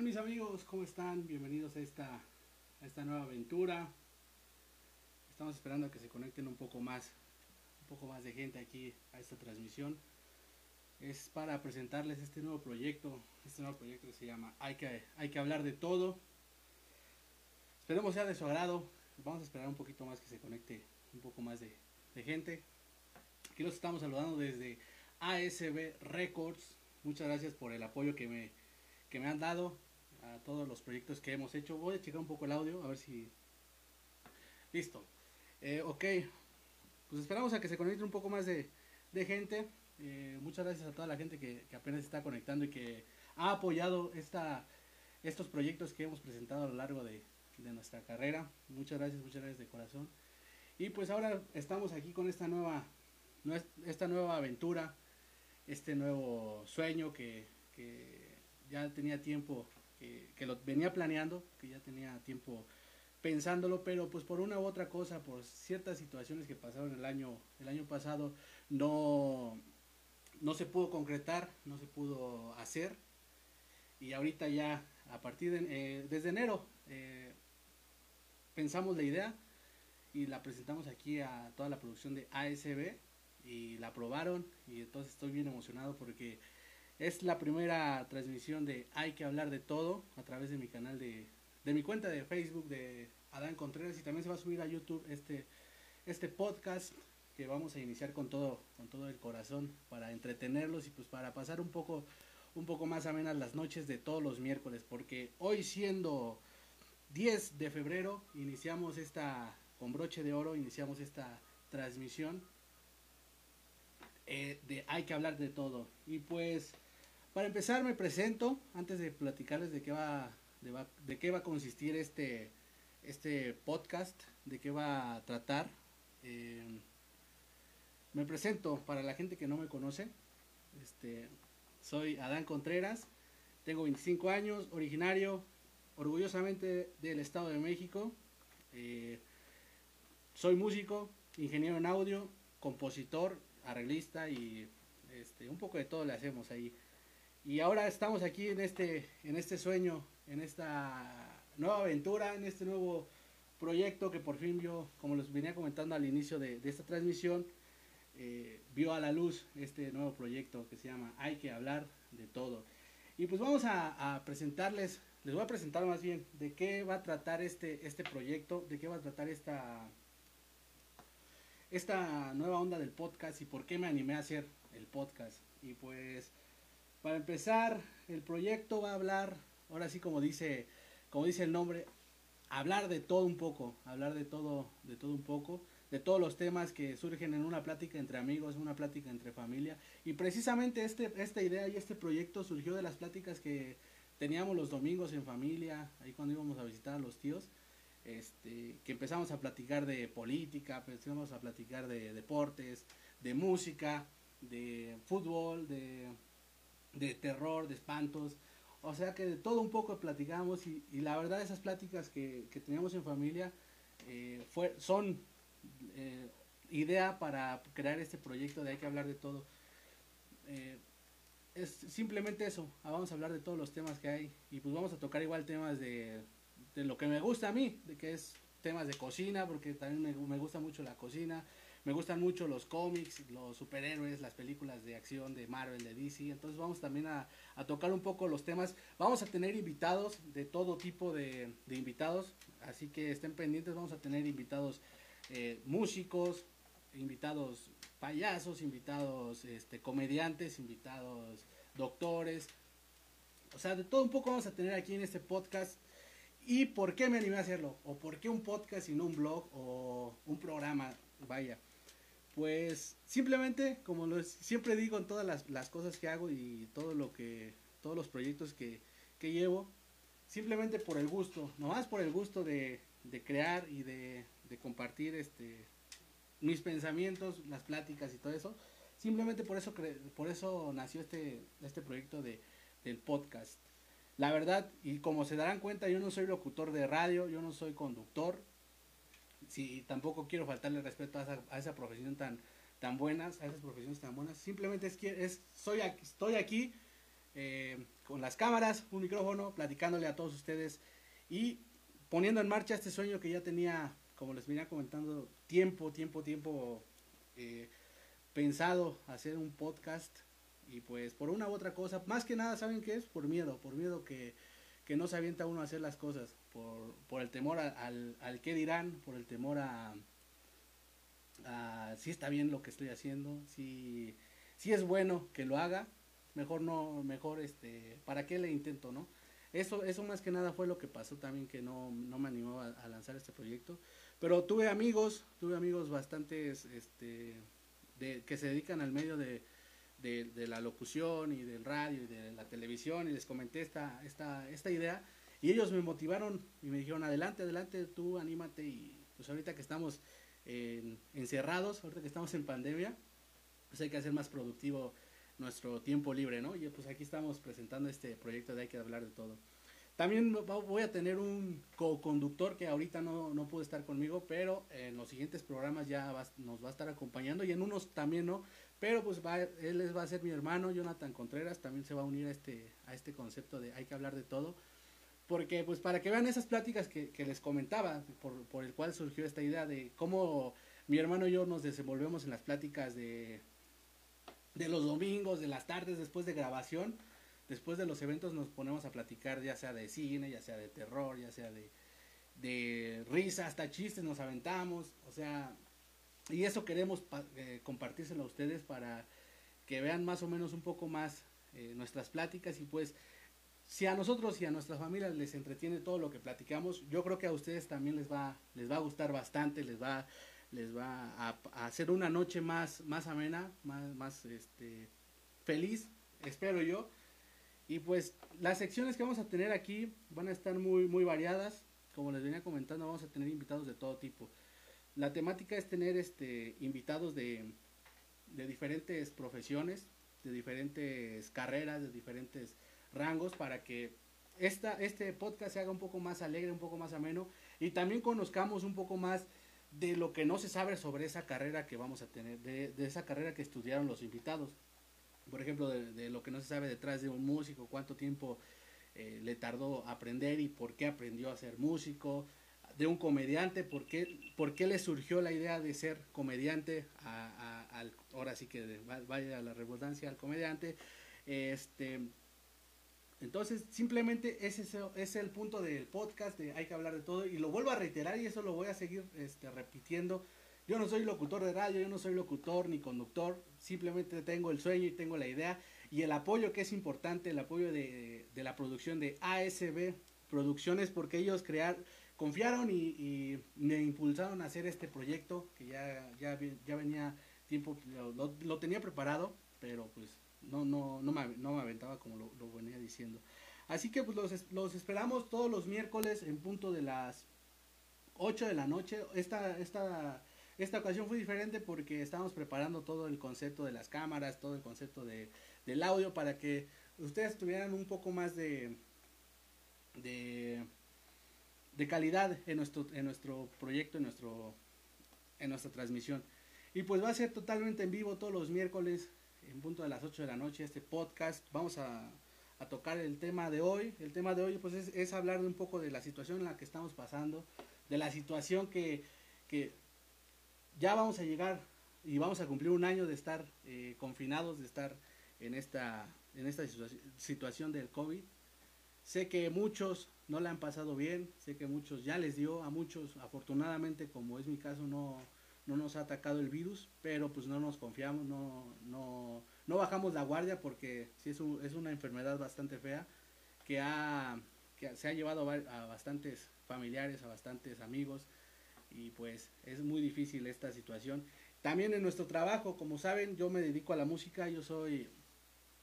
tal mis amigos? ¿Cómo están? Bienvenidos a esta, a esta nueva aventura. Estamos esperando a que se conecten un poco más, un poco más de gente aquí a esta transmisión. Es para presentarles este nuevo proyecto, este nuevo proyecto que se llama Hay que, hay que hablar de todo. Esperemos sea de su agrado. Vamos a esperar un poquito más que se conecte un poco más de, de gente. Aquí los estamos saludando desde ASB Records. Muchas gracias por el apoyo que me, que me han dado todos los proyectos que hemos hecho. Voy a checar un poco el audio, a ver si... Listo. Eh, ok. Pues esperamos a que se conecte un poco más de, gente. Eh, muchas gracias a toda la gente que, que, apenas está conectando y que ha apoyado esta, estos proyectos que hemos presentado a lo largo de, de nuestra carrera. Muchas gracias, muchas gracias de corazón. Y pues ahora estamos aquí con esta nueva, esta nueva aventura, este nuevo sueño que, que ya tenía tiempo, que, lo venía planeando, que ya tenía tiempo pensándolo, pero pues por una u otra cosa, por ciertas situaciones que pasaron el año, el año pasado, no, no se pudo concretar, no se pudo hacer. Y ahorita ya, a partir de, eh, desde enero, eh, pensamos la idea y la presentamos aquí a toda la producción de ASB y la aprobaron y entonces estoy bien emocionado porque es la primera transmisión de Hay que hablar de todo a través de mi canal de, de mi cuenta de Facebook de Adán Contreras y también se va a subir a YouTube este, este podcast que vamos a iniciar con todo, con todo el corazón para entretenerlos y pues para pasar un poco, un poco más amenas las noches de todos los miércoles, porque hoy siendo 10 de febrero iniciamos esta, con broche de oro, iniciamos esta transmisión eh, de Hay que hablar de todo. Y pues para empezar me presento, antes de platicarles de qué va, de, qué va a consistir este, este podcast, de qué va a tratar. Eh, me presento para la gente que no me conoce. Este, soy Adán Contreras, tengo 25 años, originario orgullosamente del Estado de México. Eh, soy músico, ingeniero en audio, compositor, arreglista y este, un poco de todo le hacemos ahí. Y ahora estamos aquí en este, en este sueño, en esta nueva aventura, en este nuevo proyecto que por fin vio, como les venía comentando al inicio de, de esta transmisión, eh, vio a la luz este nuevo proyecto que se llama Hay que hablar de todo. Y pues vamos a, a, presentarles, les voy a presentar más bien de qué va a tratar este, este proyecto, de qué va a tratar esta, esta nueva onda del podcast y por qué me animé a hacer el podcast. Y pues para empezar, el proyecto va a hablar, ahora sí como dice, como dice el nombre, hablar de todo un poco, hablar de todo, de todo un poco, de todos los temas que surgen en una plática entre amigos, una plática entre familia. Y precisamente este, esta idea y este proyecto surgió de las pláticas que teníamos los domingos en familia, ahí cuando íbamos a visitar a los tíos, este, que empezamos a platicar de política, empezamos a platicar de deportes, de música, de fútbol, de de terror, de espantos. O sea que de todo un poco platicamos y, la verdad esas pláticas que, que teníamos en familia eh, fue, son eh, idea para crear este proyecto de hay que hablar de todo. Eh, es simplemente eso, ah, vamos a hablar de todos los temas que hay y pues vamos a tocar igual temas de, de lo que me gusta a mí, de que es temas de cocina, porque también me, me gusta mucho la cocina, me gustan mucho los cómics, los superhéroes, las películas de acción de Marvel, de DC. Entonces vamos también a, tocar un poco los temas. Vamos a tener invitados de todo tipo de, de invitados. Así que estén pendientes. Vamos a tener invitados eh, músicos, invitados payasos, invitados este, comediantes, invitados doctores. O sea, de todo un poco vamos a tener aquí en este podcast. ¿Y por qué me animé a hacerlo? ¿O por qué un podcast y no un blog o un programa? Vaya pues simplemente, como siempre digo en todas las, las, cosas que hago y todo lo que, todos los proyectos que, que llevo, simplemente por el gusto, nomás por el gusto de, de crear y de, de, compartir este mis pensamientos, las pláticas y todo eso. Simplemente por eso por eso nació este, este proyecto de, del podcast. La verdad, y como se darán cuenta, yo no soy locutor de radio, yo no soy conductor, si tampoco quiero faltarle respeto a esa, a esa profesión tan, tan buenas, a esas profesiones tan buenas. Simplemente es que es, soy aquí, estoy aquí eh, con las cámaras, un micrófono, platicándole a todos ustedes y poniendo en marcha este sueño que ya tenía, como les venía comentando, tiempo, tiempo, tiempo eh, pensado hacer un podcast y pues por una u otra cosa, más que nada, ¿saben qué es? Por miedo, por miedo que, que no se avienta uno a hacer las cosas, por, por el temor al, al qué dirán, por el temor a, si está bien lo que estoy haciendo, si, si es bueno que lo haga, mejor no, mejor este, ¿para qué le intento, no? Eso, eso más que nada fue lo que pasó también que no, no me animó a, lanzar este proyecto. Pero tuve amigos, tuve amigos bastantes este, de, que se dedican al medio de, de, la locución y del radio y de la televisión y les comenté esta, esta, esta idea y ellos me motivaron y me dijeron adelante, adelante, tú anímate y pues ahorita que estamos encerrados, ahorita que estamos en pandemia, pues hay que hacer más productivo nuestro tiempo libre, ¿no? Y pues aquí estamos presentando este proyecto de Hay que hablar de todo. También voy a tener un co-conductor que ahorita no, no pudo estar conmigo, pero en los siguientes programas ya nos va a estar acompañando y en unos también no, pero pues va, él va a ser mi hermano, Jonathan Contreras, también se va a unir a este, a este concepto de hay que hablar de todo, porque pues para que vean esas pláticas que, que les comentaba, por, por el cual surgió esta idea de cómo mi hermano y yo nos desenvolvemos en las pláticas de, de los domingos, de las tardes después de grabación, después de los eventos nos ponemos a platicar ya sea de cine, ya sea de terror, ya sea de, de risa, hasta chistes nos aventamos, o sea, y eso queremos eh, compartírselo a ustedes para que vean más o menos un poco más eh, nuestras pláticas y pues si a nosotros y a nuestras familias les entretiene todo lo que platicamos, yo creo que a ustedes también les va, les va a gustar bastante, les va les va a, hacer una noche más, más amena, más, más este, feliz, espero yo. Y pues las secciones que vamos a tener aquí van a estar muy, muy variadas. Como les venía comentando, vamos a tener invitados de todo tipo. La temática es tener este, invitados de, de diferentes profesiones, de diferentes carreras, de diferentes rangos, para que esta, este podcast se haga un poco más alegre, un poco más ameno y también conozcamos un poco más de lo que no se sabe sobre esa carrera que vamos a tener, de, esa carrera que estudiaron los invitados. Por ejemplo, de, lo que no se sabe detrás de un músico, cuánto tiempo eh, le tardó aprender y por qué aprendió a ser músico, de un comediante, por qué, por qué le surgió la idea de ser comediante, a, al, ahora sí que vaya la redundancia al comediante, este, entonces, simplemente ese es el punto del podcast, de hay que hablar de todo, y lo vuelvo a reiterar y eso lo voy a seguir este, repitiendo. Yo no soy locutor de radio, yo no soy locutor ni conductor, simplemente tengo el sueño y tengo la idea y el apoyo que es importante, el apoyo de, la producción de ASB Producciones, porque ellos crear, confiaron y, me impulsaron a hacer este proyecto que ya, ya, ya venía tiempo, lo tenía preparado, pero pues no, no, no, me, no me aventaba como lo, venía diciendo. Así que pues los, los, esperamos todos los miércoles en punto de las 8 de la noche. Esta, esta, esta ocasión fue diferente porque estábamos preparando todo el concepto de las cámaras, todo el concepto de, del audio para que ustedes tuvieran un poco más de, de, de calidad en nuestro, en nuestro proyecto, en, nuestro, en nuestra transmisión. Y pues va a ser totalmente en vivo todos los miércoles en punto de las 8 de la noche este podcast. Vamos a, tocar el tema de hoy. El tema de hoy pues es, hablar un poco de la situación en la que estamos pasando, de la situación que, ya vamos a llegar y vamos a cumplir un año de estar eh, confinados, de estar en esta, en esta situación del COVID. Sé que muchos no le han pasado bien, sé que muchos ya les dio, a muchos afortunadamente como es mi caso no, no nos ha atacado el virus, pero pues no nos confiamos, no, no, no bajamos la guardia porque sí es, es una enfermedad bastante fea que, ha, que se ha llevado a bastantes familiares, a bastantes amigos y pues es muy difícil esta situación. También en nuestro trabajo, como saben, yo me dedico a la música, yo soy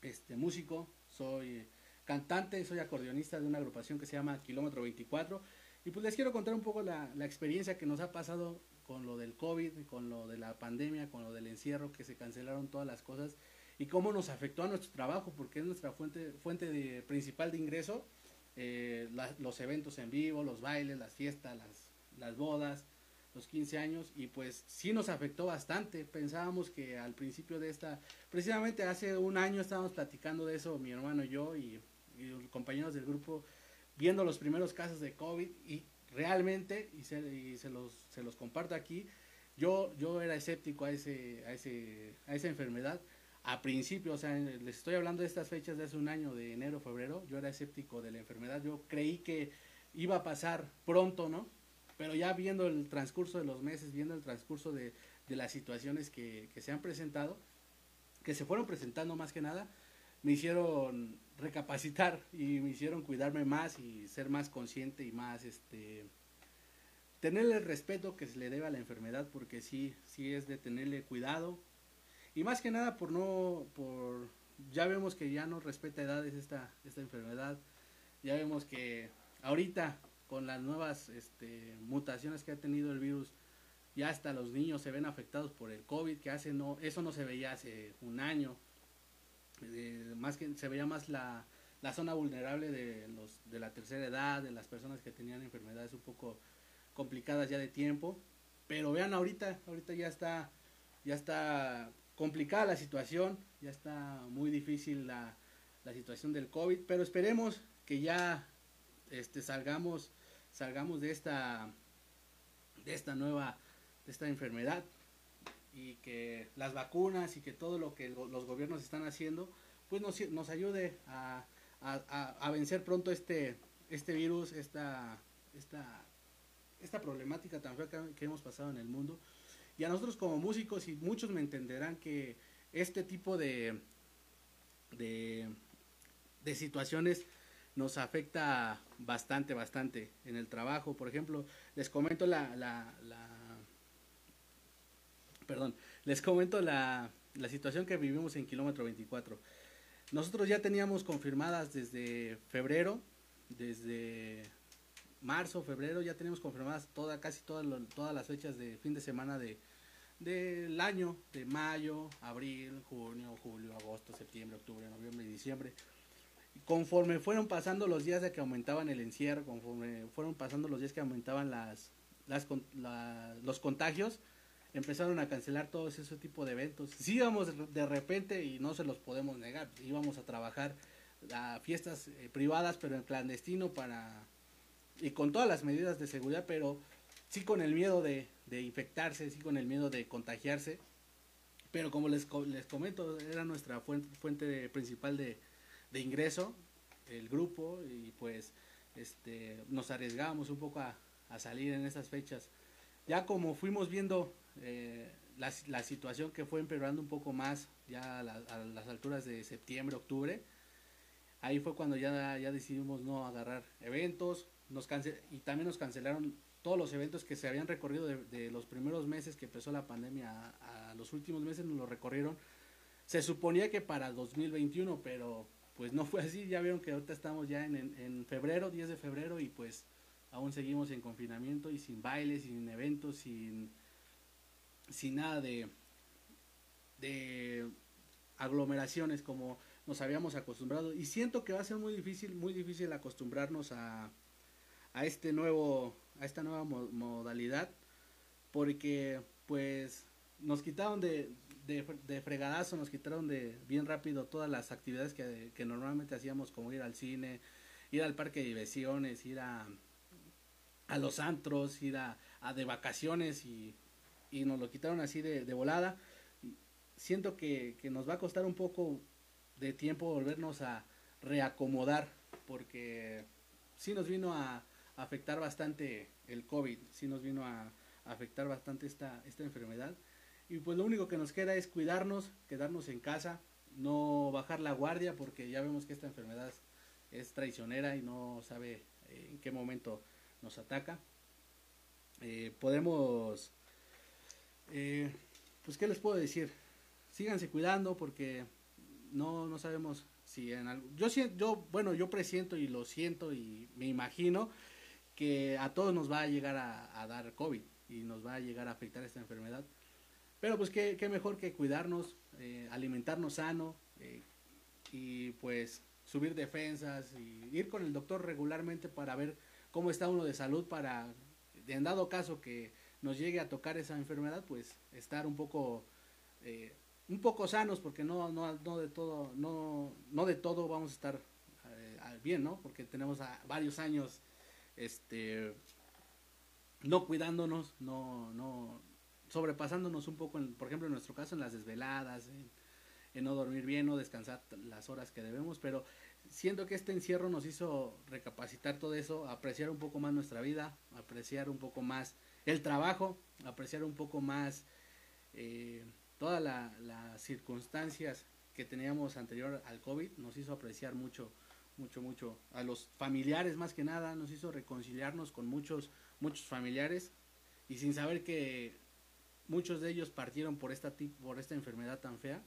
este músico, soy cantante, soy acordeonista de una agrupación que se llama Kilómetro 24 y pues les quiero contar un poco la, la experiencia que nos ha pasado con lo del COVID, con lo de la pandemia, con lo del encierro, que se cancelaron todas las cosas y cómo nos afectó a nuestro trabajo, porque es nuestra fuente, fuente de, principal de ingreso, eh, los eventos en vivo, los bailes, las fiestas, las, las bodas, los 15 años y pues sí nos afectó bastante. Pensábamos que al principio de esta, precisamente hace un año estábamos platicando de eso mi hermano y yo y, los compañeros del grupo viendo los primeros casos de COVID y realmente, y se, y se, los, se los comparto aquí, yo, yo era escéptico a, ese, a, ese, a esa enfermedad. A principio, o sea, les estoy hablando de estas fechas de hace un año, de enero, febrero, yo era escéptico de la enfermedad. Yo creí que iba a pasar pronto, ¿no? Pero ya viendo el transcurso de los meses, viendo el transcurso de, las situaciones que, se han presentado, que se fueron presentando más que nada, me hicieron recapacitar y me hicieron cuidarme más y ser más consciente y más, este, tenerle el respeto que se le debe a la enfermedad, porque sí, sí es de tenerle cuidado. Y más que nada por no, por, ya vemos que ya no respeta edades esta, esta enfermedad, ya vemos que ahorita con las nuevas este, mutaciones que ha tenido el virus, ya hasta los niños se ven afectados por el COVID, que hace no, eso no se veía hace un año. Más que se veía más la, la zona vulnerable de los de la tercera edad, de las personas que tenían enfermedades un poco complicadas ya de tiempo. Pero vean ahorita, ahorita ya está, ya está complicada la situación, ya está muy difícil la, la situación del COVID, pero esperemos que ya este, salgamos salgamos de esta, de esta nueva, de esta enfermedad y que las vacunas y que todo lo que los gobiernos están haciendo, pues nos, nos ayude a, a, vencer pronto este, este virus, esta, esta, esta problemática tan fea que, hemos pasado en el mundo. Y a nosotros como músicos, y muchos me entenderán que este tipo de, de, de situaciones nos afecta bastante, bastante en el trabajo. Por ejemplo, les comento la, la, perdón, les comento la, la situación que vivimos en kilómetro 24. Nosotros ya teníamos confirmadas desde febrero, desde marzo, febrero, ya teníamos confirmadas toda, casi todas, todas las fechas de fin de semana de del año, de mayo, abril, junio, julio, agosto, septiembre, octubre, noviembre y diciembre conforme fueron pasando los días de que aumentaban el encierro, conforme fueron pasando los días que aumentaban las, las los contagios, empezaron a cancelar todos ese tipo de eventos. Sí íbamos de repente, y no se los podemos negar, íbamos a trabajar a fiestas eh, privadas, pero en clandestino para y con todas las medidas de seguridad, pero sí con el miedo de, infectarse, sí con el miedo de contagiarse. Pero como les, les comento, era nuestra fuente, fuente principal de ingreso el grupo y pues este nos arriesgábamos un poco a, salir en esas fechas ya como fuimos viendo eh, la, la, situación que fue empeorando un poco más ya a, las alturas de septiembre octubre ahí fue cuando ya, ya decidimos no agarrar eventos nos y también nos cancelaron todos los eventos que se habían recorrido de, los primeros meses que empezó la pandemia a, a, los últimos meses nos lo recorrieron. Se suponía que para 2021 pero pues no fue así, ya vieron que ahorita estamos ya en, en, febrero, 10 de febrero, y pues aún seguimos en confinamiento y sin bailes, sin eventos, sin, sin nada de, de aglomeraciones como nos habíamos acostumbrado. Y siento que va a ser muy difícil, muy difícil acostumbrarnos a, a este nuevo, a esta nueva modalidad, porque pues nos quitaron de, de, fregadazo nos quitaron de bien rápido todas las actividades que, normalmente hacíamos, como ir al cine, ir al parque de diversiones, ir a, a los antros, ir a, de vacaciones y, y, nos lo quitaron así de, de volada. Siento que, que, nos va a costar un poco de tiempo volvernos a reacomodar porque sí nos vino a, afectar bastante el COVID, sí nos vino a, afectar bastante esta, esta enfermedad y pues lo único que nos queda es cuidarnos, quedarnos en casa, no bajar la guardia porque ya vemos que esta enfermedad es traicionera y no sabe eh, en qué momento nos ataca. Eh, podemos, eh, pues qué les puedo decir, síganse cuidando porque no, no sabemos si en algo, yo yo, bueno, yo presiento y lo siento y me imagino que a todos nos va a llegar a, dar COVID y nos va a llegar a afectar esta enfermedad. Pero pues qué, qué mejor que cuidarnos, eh, alimentarnos sano eh, y pues subir defensas y ir con el doctor regularmente para ver cómo está uno de salud para, en dado caso que nos llegue a tocar esa enfermedad, pues estar un poco, eh, un poco sanos, porque no, no, no de todo, no, no de todo vamos a estar eh, bien, ¿no? Porque tenemos a varios años, este, no cuidándonos, no, no, sobrepasándonos un poco, en, por ejemplo, en nuestro caso, en las desveladas, en, en no dormir bien, no descansar las horas que debemos, pero siento que este encierro nos hizo recapacitar todo eso, apreciar un poco más nuestra vida, apreciar un poco más el trabajo, apreciar un poco más eh, todas las circunstancias que teníamos anterior al COVID, nos hizo apreciar mucho, mucho, mucho a los familiares más que nada, nos hizo reconciliarnos con muchos, muchos familiares y sin saber que muchos de ellos partieron por esta, por esta enfermedad tan fea,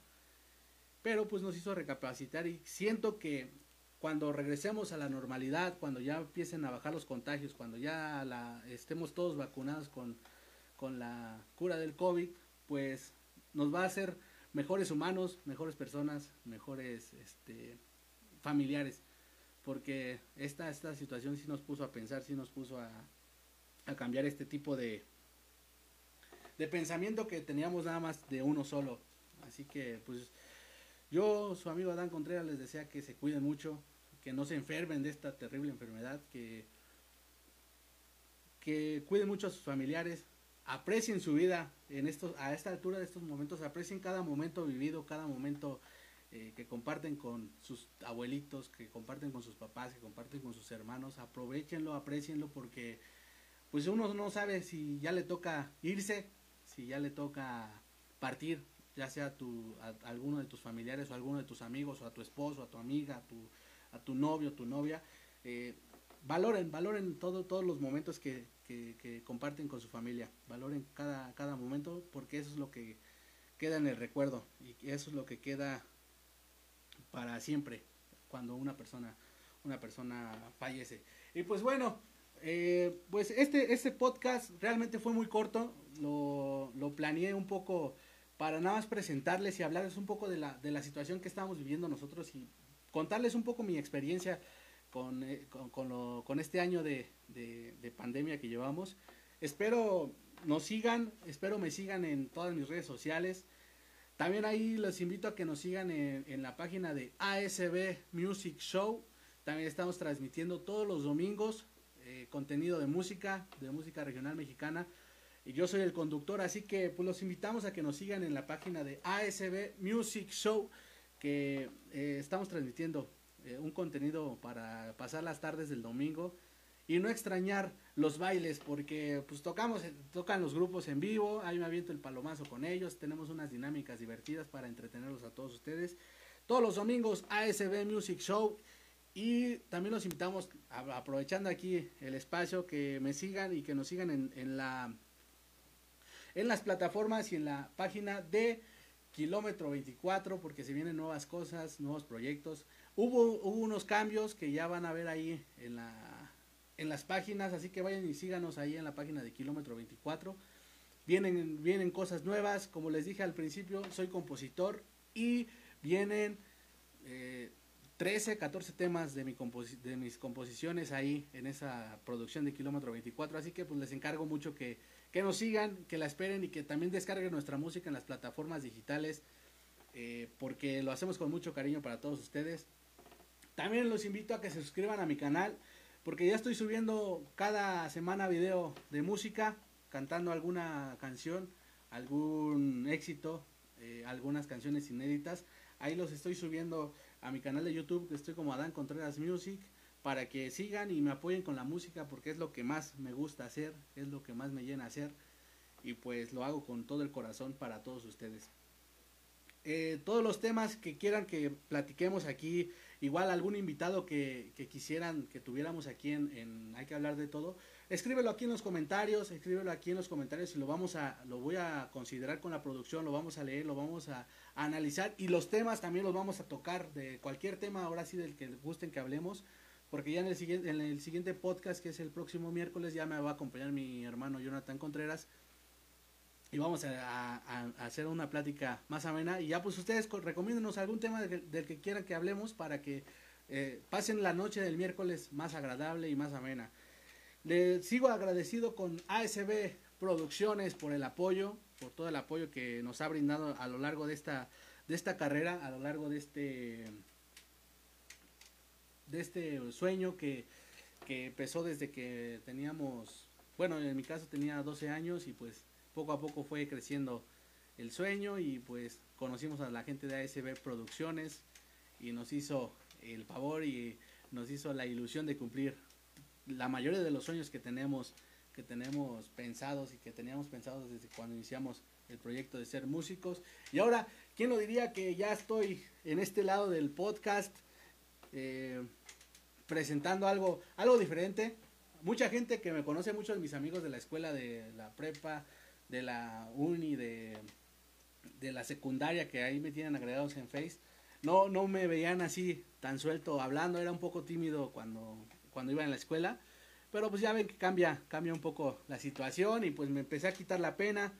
pero pues nos hizo recapacitar y siento que cuando regresemos a la normalidad, cuando ya empiecen a bajar los contagios, cuando ya la, estemos todos vacunados con, con la cura del COVID, pues nos va a hacer mejores humanos, mejores personas, mejores este, familiares. Porque esta, esta situación sí nos puso a pensar, sí nos puso a, a cambiar este tipo de, de pensamiento que teníamos nada más de uno solo. Así que pues yo, su amigo Adán Contreras, les desea que se cuiden mucho, que no se enfermen de esta terrible enfermedad, que, que cuiden mucho a sus familiares, aprecien su vida en estos, a esta altura de estos momentos, aprecien cada momento vivido, cada momento eh, que comparten con sus abuelitos, que comparten con sus papás, que comparten con sus hermanos, aprovechenlo, aprecienlo porque pues uno no sabe si ya le toca irse, si ya le toca partir, ya sea a, tu, a, alguno de tus familiares o a alguno de tus amigos o a tu esposo, a tu amiga, a tu, a tu novio, tu novia, eh, valoren, valoren todo, todos los momentos que, que, comparten con su familia, valoren cada, cada momento porque eso es lo que queda en el recuerdo y eso es lo que queda para siempre cuando una persona, una persona fallece. Y pues bueno, eh, pues este, este podcast realmente fue muy corto, lo, lo planeé un poco para nada más presentarles y hablarles un poco de la, de la situación que estamos viviendo nosotros y contarles un poco mi experiencia con, eh, con, con, lo, con este año de, de, de, pandemia que llevamos. Espero nos sigan, espero me sigan en todas mis redes sociales. También ahí los invito a que nos sigan en, en la página de ASB Music Show. También estamos transmitiendo todos los domingos eh, contenido de música, de música regional mexicana. Y yo soy el conductor, así que pues los invitamos a que nos sigan en la página de ASB Music Show que eh, estamos transmitiendo eh, un contenido para pasar las tardes del domingo y no extrañar los bailes porque pues tocamos tocan los grupos en vivo ahí me aviento el palomazo con ellos tenemos unas dinámicas divertidas para entretenerlos a todos ustedes. Todos los domingos ASB Music Show y también los invitamos aprovechando aquí el espacio que me sigan y que nos sigan en, en la en las plataformas y en la página de kilómetro 24 porque se vienen nuevas cosas, nuevos proyectos. Hubo, hubo unos cambios que ya van a ver ahí en, la, en las páginas, así que vayan y síganos ahí en la página de kilómetro 24. Vienen, vienen cosas nuevas, como les dije al principio, soy compositor y vienen eh, 13, 14 temas de, mi de mis composiciones ahí en esa producción de kilómetro 24, así que pues les encargo mucho que que nos sigan, que la esperen y que también descarguen nuestra música en las plataformas digitales, eh, porque lo hacemos con mucho cariño para todos ustedes. También los invito a que se suscriban a mi canal, porque ya estoy subiendo cada semana video de música, cantando alguna canción, algún éxito, eh, algunas canciones inéditas. Ahí los estoy subiendo a mi canal de YouTube, que estoy como Adán Contreras Music para que sigan y me apoyen con la música porque es lo que más me gusta hacer, es lo que más me llena hacer y pues lo hago con todo el corazón para todos ustedes. Eh, todos los temas que quieran que platiquemos aquí, igual algún invitado que, que quisieran que tuviéramos aquí en, Hay que hablar de todo, escríbelo aquí en los comentarios, escríbelo aquí en los comentarios y lo vamos a, lo voy a considerar con la producción, lo vamos a leer, lo vamos a, a analizar y los temas también los vamos a tocar de cualquier tema ahora sí del que gusten que hablemos porque ya en el siguiente, en el siguiente podcast, que es el próximo miércoles, ya me va a acompañar mi hermano Jonathan Contreras. Y vamos a, hacer una plática más amena. Y ya pues ustedes recomiéndenos algún tema del, que quieran que hablemos para que eh, pasen la noche del miércoles más agradable y más amena. Le sigo agradecido con ASB Producciones por el apoyo, por todo el apoyo que nos ha brindado a lo largo de esta, de esta carrera, a lo largo de este, de este sueño que, que empezó desde que teníamos, bueno, en mi caso tenía 12 años y pues poco a poco fue creciendo el sueño y pues conocimos a la gente de ASB Producciones y nos hizo el favor y nos hizo la ilusión de cumplir la mayoría de los sueños que tenemos que tenemos pensados y que teníamos pensados desde cuando iniciamos el proyecto de ser músicos. Y ahora quién lo diría que ya estoy en este lado del podcast eh, presentando algo algo diferente. Mucha gente que me conoce muchos de mis amigos de la escuela de la prepa de la uni de de la secundaria que ahí me tienen agregados en Face, no, no me veían así tan suelto hablando, era un poco tímido cuando, cuando iba en la escuela, pero pues ya ven que cambia, cambia un poco la situación y pues me empecé a quitar la pena.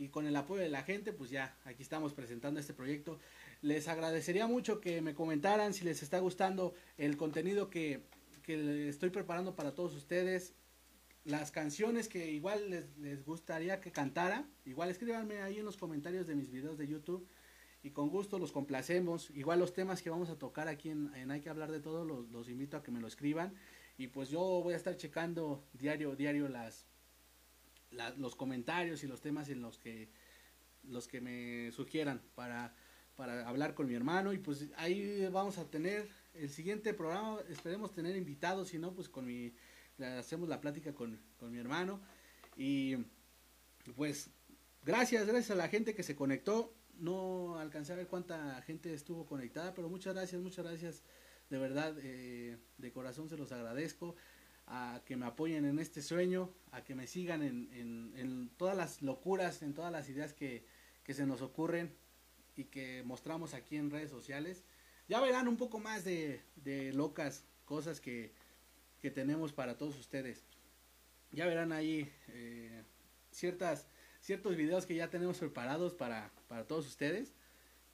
Y con el apoyo de la gente pues ya aquí estamos presentando este proyecto. Les agradecería mucho que me comentaran si les está gustando el contenido que, que estoy preparando para todos ustedes las canciones que igual les, les, gustaría que cantara, igual escríbanme ahí en los comentarios de mis videos de YouTube y con gusto los complacemos. Igual los temas que vamos a tocar aquí en, Hay que hablar de todo, los, los, invito a que me lo escriban y pues yo voy a estar checando diario, diario las, los comentarios y los temas en los que, los que me sugieran para, para hablar con mi hermano y pues ahí vamos a tener el siguiente programa, esperemos tener invitados, si no pues con mi hacemos la plática con, mi hermano. Y pues gracias, gracias a la gente que se conectó. No alcancé a ver cuánta gente estuvo conectada, pero muchas gracias, muchas gracias. De verdad, eh, de corazón se los agradezco. A que me apoyen en este sueño, a que me sigan en, en, todas las locuras, en todas las ideas que, que se nos ocurren y que mostramos aquí en redes sociales. Ya verán un poco más de, de locas cosas que, que tenemos para todos ustedes. Ya verán ahí eh, ciertas, ciertos videos que ya tenemos preparados para, para todos ustedes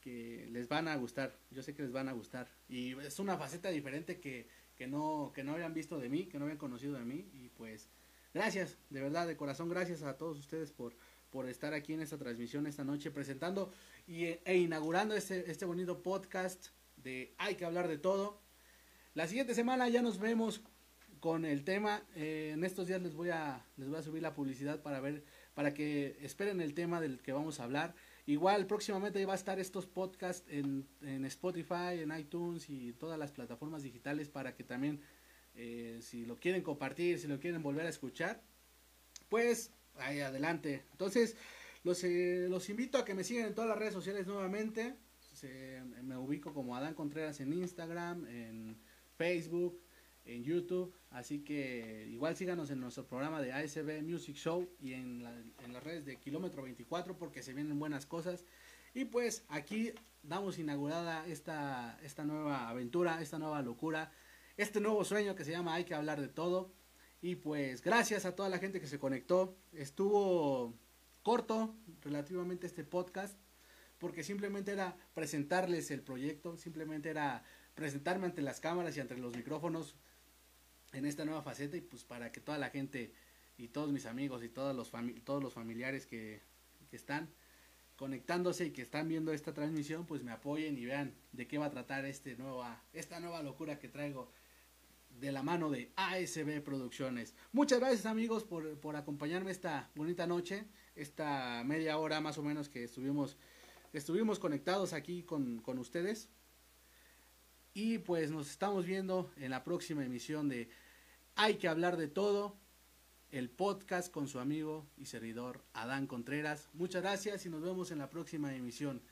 que les van a gustar. Yo sé que les van a gustar. Y es una faceta diferente que, que, no, que no habían visto de mí, que no habían conocido de mí. Y pues gracias, de verdad, de corazón, gracias a todos ustedes por, por estar aquí en esta transmisión esta noche presentando y, e inaugurando este, este bonito podcast de Hay que hablar de todo. La siguiente semana ya nos vemos con el tema. Eh, en estos días les voy a les voy a subir la publicidad para ver para que esperen el tema del que vamos a hablar. Igual próximamente va a estar estos podcasts en, en Spotify, en iTunes y todas las plataformas digitales para que también eh, si lo quieren compartir, si lo quieren volver a escuchar, pues ahí adelante. Entonces los, eh, los invito a que me sigan en todas las redes sociales nuevamente. me ubico como Adán Contreras en Instagram, en Facebook, en YouTube. Así que igual síganos en nuestro programa de ASB Music Show y en, las redes de Kilómetro 24 porque se vienen buenas cosas. Y pues aquí damos inaugurada esta, esta nueva aventura, esta nueva locura, este nuevo sueño que se llama Hay que hablar de todo. Y pues gracias a toda la gente que se conectó. Estuvo corto relativamente este podcast porque simplemente era presentarles el proyecto, simplemente era presentarme ante las cámaras y ante los micrófonos en esta nueva faceta y pues para que toda la gente y todos mis amigos y todos los, todos los familiares que, que están conectándose y que están viendo esta transmisión pues me apoyen y vean de qué va a tratar este nueva, esta nueva locura que traigo de la mano de ASB Producciones. Muchas gracias amigos por, por acompañarme esta bonita noche, esta media hora más o menos que estuvimos, estuvimos conectados aquí con, con ustedes. Y pues nos estamos viendo en la próxima emisión de hay que hablar de todo. El podcast con su amigo y servidor Adán Contreras. Muchas gracias y nos vemos en la próxima emisión.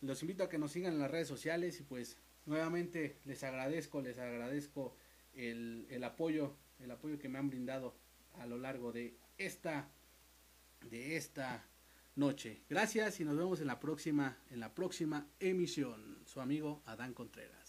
Los invito a que nos sigan en las redes sociales y pues nuevamente les agradezco, les agradezco el, el apoyo, el apoyo que me han brindado a lo largo de esta, de esta noche. Gracias y nos vemos en la próxima, en la próxima emisión. Su amigo Adán Contreras.